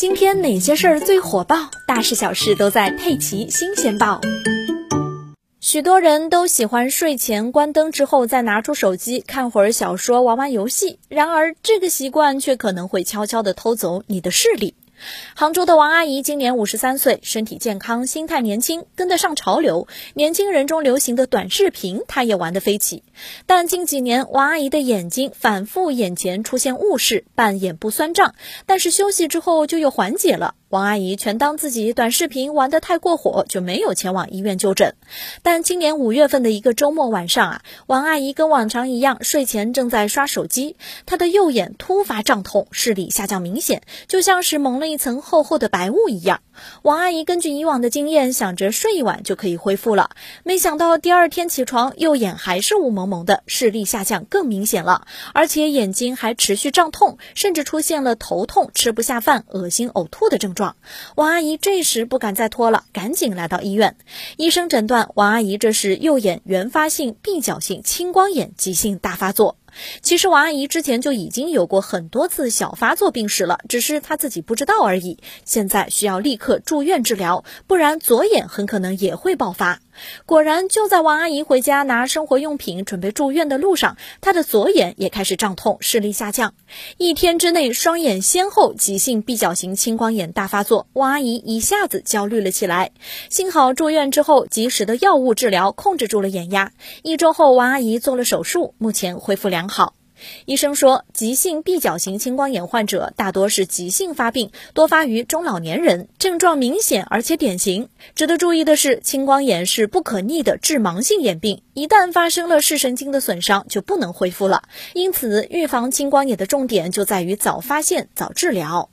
今天哪些事儿最火爆？大事小事都在《佩奇新鲜报》。许多人都喜欢睡前关灯之后再拿出手机看会儿小说、玩玩游戏，然而这个习惯却可能会悄悄地偷走你的视力。杭州的王阿姨今年五十三岁，身体健康，心态年轻，跟得上潮流。年轻人中流行的短视频，她也玩得飞起。但近几年，王阿姨的眼睛反复眼前出现雾视，伴眼部酸胀，但是休息之后就又缓解了。王阿姨全当自己短视频玩得太过火，就没有前往医院就诊。但今年五月份的一个周末晚上啊，王阿姨跟往常一样，睡前正在刷手机，她的右眼突发胀痛，视力下降明显，就像是蒙了一层厚厚的白雾一样。王阿姨根据以往的经验，想着睡一晚就可以恢复了，没想到第二天起床，右眼还是雾蒙蒙的，视力下降更明显了，而且眼睛还持续胀痛，甚至出现了头痛、吃不下饭、恶心、呕吐的症状。王阿姨这时不敢再拖了，赶紧来到医院。医生诊断王阿姨这是右眼原发性闭角性青光眼急性大发作。其实王阿姨之前就已经有过很多次小发作病史了，只是她自己不知道而已。现在需要立刻住院治疗，不然左眼很可能也会爆发。果然，就在王阿姨回家拿生活用品准备住院的路上，她的左眼也开始胀痛，视力下降。一天之内，双眼先后急性闭角型青光眼大发作，王阿姨一下子焦虑了起来。幸好住院之后，及时的药物治疗控制住了眼压。一周后，王阿姨做了手术，目前恢复良良好。医生说，急性闭角型青光眼患者大多是急性发病，多发于中老年人，症状明显而且典型。值得注意的是，青光眼是不可逆的致盲性眼病，一旦发生了视神经的损伤，就不能恢复了。因此，预防青光眼的重点就在于早发现、早治疗。